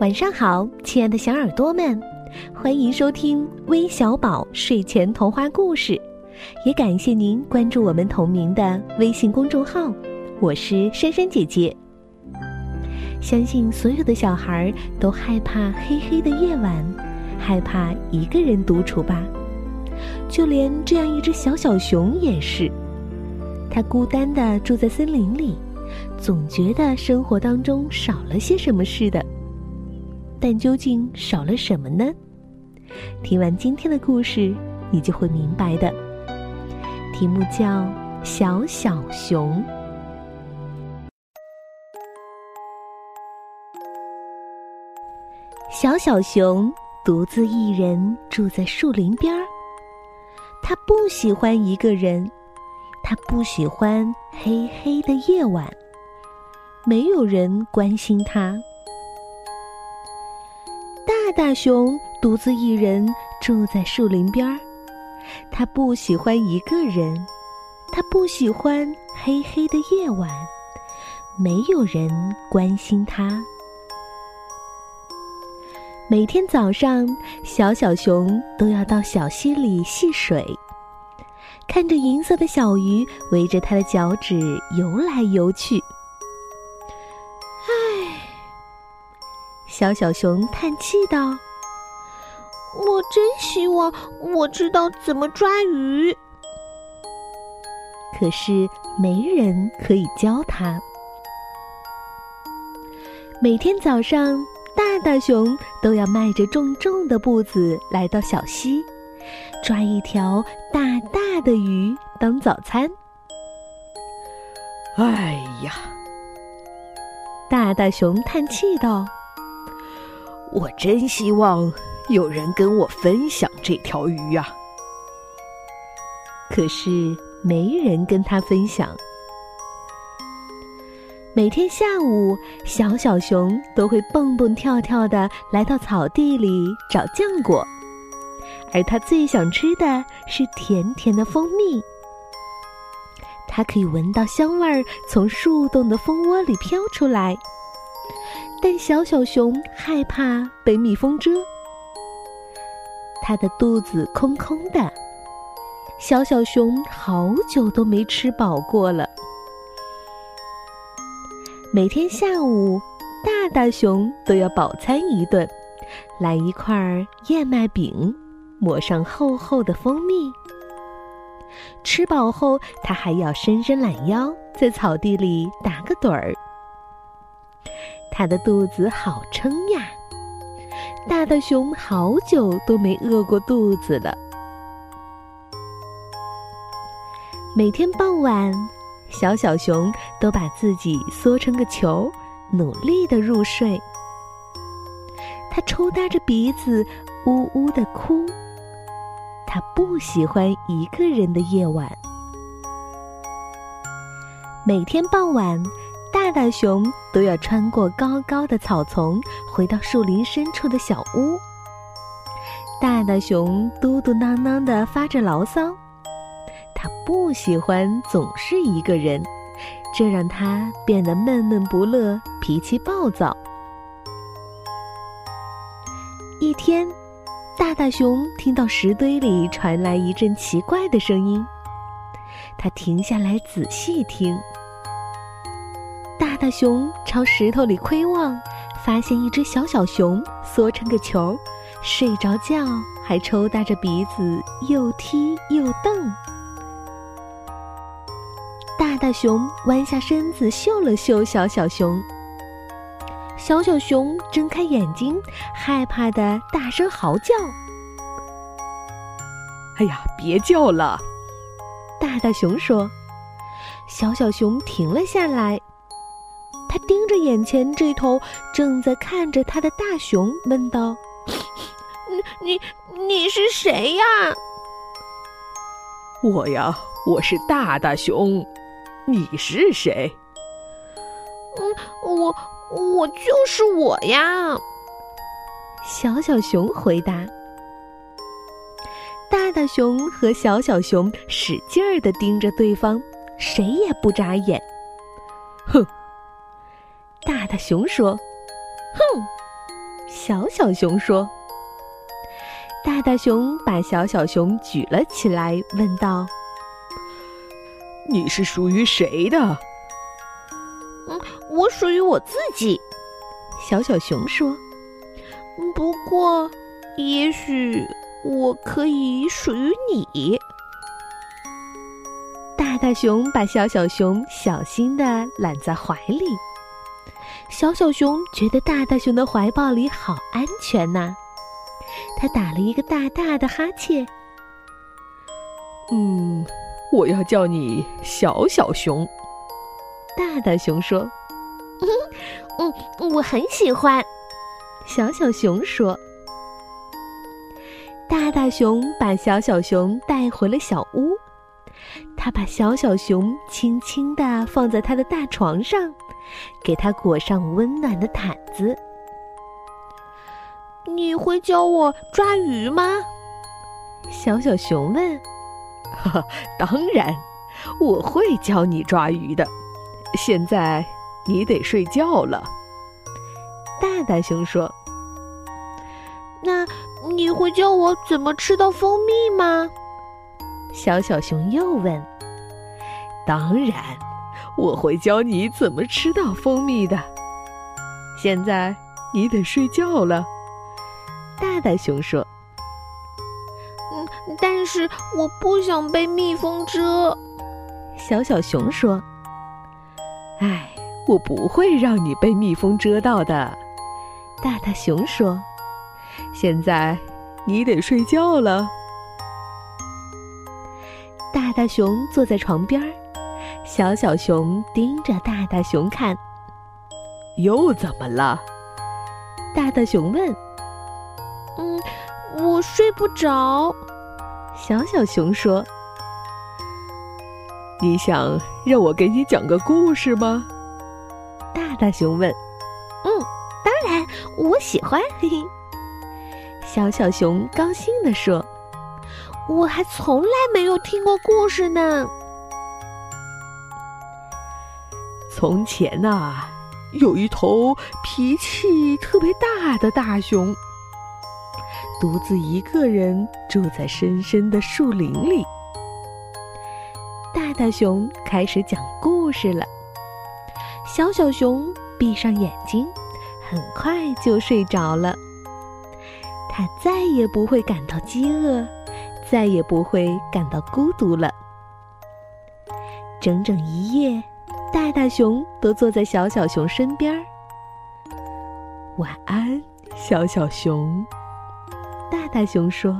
晚上好，亲爱的小耳朵们，欢迎收听微小宝睡前童话故事，也感谢您关注我们同名的微信公众号。我是珊珊姐姐。相信所有的小孩都害怕黑黑的夜晚，害怕一个人独处吧？就连这样一只小小熊也是，它孤单的住在森林里，总觉得生活当中少了些什么似的。但究竟少了什么呢？听完今天的故事，你就会明白的。题目叫《小小熊》。小小熊独自一人住在树林边儿，他不喜欢一个人，他不喜欢黑黑的夜晚，没有人关心他。大熊独自一人住在树林边儿，他不喜欢一个人，他不喜欢黑黑的夜晚，没有人关心他。每天早上，小小熊都要到小溪里戏水，看着银色的小鱼围着它的脚趾游来游去。小小熊叹气道：“我真希望我知道怎么抓鱼，可是没人可以教他。每天早上，大大熊都要迈着重重的步子来到小溪，抓一条大大的鱼当早餐。哎呀，大大熊叹气道。”我真希望有人跟我分享这条鱼呀，可是没人跟他分享。每天下午，小小熊都会蹦蹦跳跳的来到草地里找浆果，而它最想吃的是甜甜的蜂蜜。它可以闻到香味儿从树洞的蜂窝里飘出来。但小小熊害怕被蜜蜂蛰，它的肚子空空的。小小熊好久都没吃饱过了。每天下午，大大熊都要饱餐一顿，来一块燕麦饼，抹上厚厚的蜂蜜。吃饱后，他还要伸伸懒腰，在草地里打个盹儿。他的肚子好撑呀！大大熊好久都没饿过肚子了。每天傍晚，小小熊都把自己缩成个球，努力的入睡。他抽搭着鼻子，呜呜的哭。他不喜欢一个人的夜晚。每天傍晚。大大熊都要穿过高高的草丛，回到树林深处的小屋。大大熊嘟嘟囔囔的发着牢骚，他不喜欢总是一个人，这让他变得闷闷不乐，脾气暴躁。一天，大大熊听到石堆里传来一阵奇怪的声音，他停下来仔细听。大熊朝石头里窥望，发现一只小小熊缩成个球，睡着觉，还抽搭着鼻子，又踢又蹬。大大熊弯下身子嗅了嗅小小熊，小小熊睁开眼睛，害怕的大声嚎叫：“哎呀，别叫了！”大大熊说。小小熊停了下来。他盯着眼前这头正在看着他的大熊，问道：“你你你是谁呀？”“我呀，我是大大熊。你是谁？”“嗯，我我就是我呀。”小小熊回答。大大熊和小小熊使劲儿的盯着对方，谁也不眨眼。哼。大大熊说：“哼！”小小熊说。大大熊把小小熊举了起来，问道：“你是属于谁的？”“嗯，我属于我自己。”小小熊说。“不过，也许我可以属于你。”大大熊把小小熊小心的揽在怀里。小小熊觉得大大熊的怀抱里好安全呐。他打了一个大大的哈欠。嗯，我要叫你小小熊。大大熊说：“ 嗯，我很喜欢。”小小熊说。大大熊把小小熊带回了小屋，他把小小熊轻轻地放在他的大床上，给他裹上温暖的毯子。你会教我抓鱼吗？小小熊问。哈哈，当然，我会教你抓鱼的。现在你得睡觉了。大大熊说。那你会教我怎么吃到蜂蜜吗？小小熊又问。当然，我会教你怎么吃到蜂蜜的。现在你得睡觉了。大大熊说：“嗯，但是我不想被蜜蜂蛰。”小小熊说：“哎，我不会让你被蜜蜂蛰到的。”大大熊说：“现在你得睡觉了。”大大熊坐在床边儿，小小熊盯着大大熊看。又怎么了？大大熊问。嗯，我睡不着。小小熊说：“你想让我给你讲个故事吗？”大大熊问。“嗯，当然，我喜欢。”嘿嘿。小小熊高兴地说：“我还从来没有听过故事呢。”从前呐，有一头脾气特别大的大熊。独自一个人住在深深的树林里。大大熊开始讲故事了。小小熊闭上眼睛，很快就睡着了。他再也不会感到饥饿，再也不会感到孤独了。整整一夜，大大熊都坐在小小熊身边。晚安，小小熊。大大熊说：“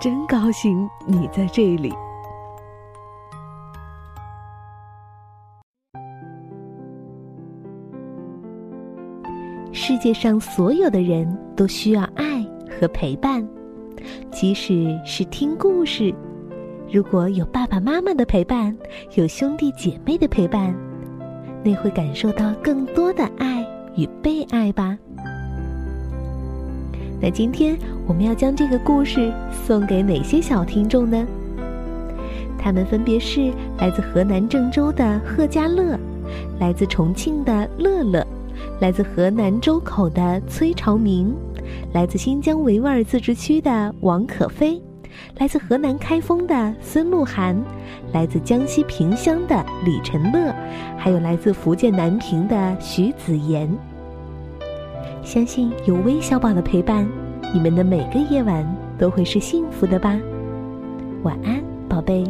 真高兴你在这里。”世界上所有的人都需要爱和陪伴，即使是听故事，如果有爸爸妈妈的陪伴，有兄弟姐妹的陪伴，那会感受到更多的爱与被爱吧。那今天我们要将这个故事送给哪些小听众呢？他们分别是来自河南郑州的贺家乐，来自重庆的乐乐，来自河南周口的崔朝明，来自新疆维吾尔自治区的王可飞，来自河南开封的孙鹿晗，来自江西萍乡的李晨乐，还有来自福建南平的徐子言。相信有微小宝的陪伴，你们的每个夜晚都会是幸福的吧。晚安，宝贝。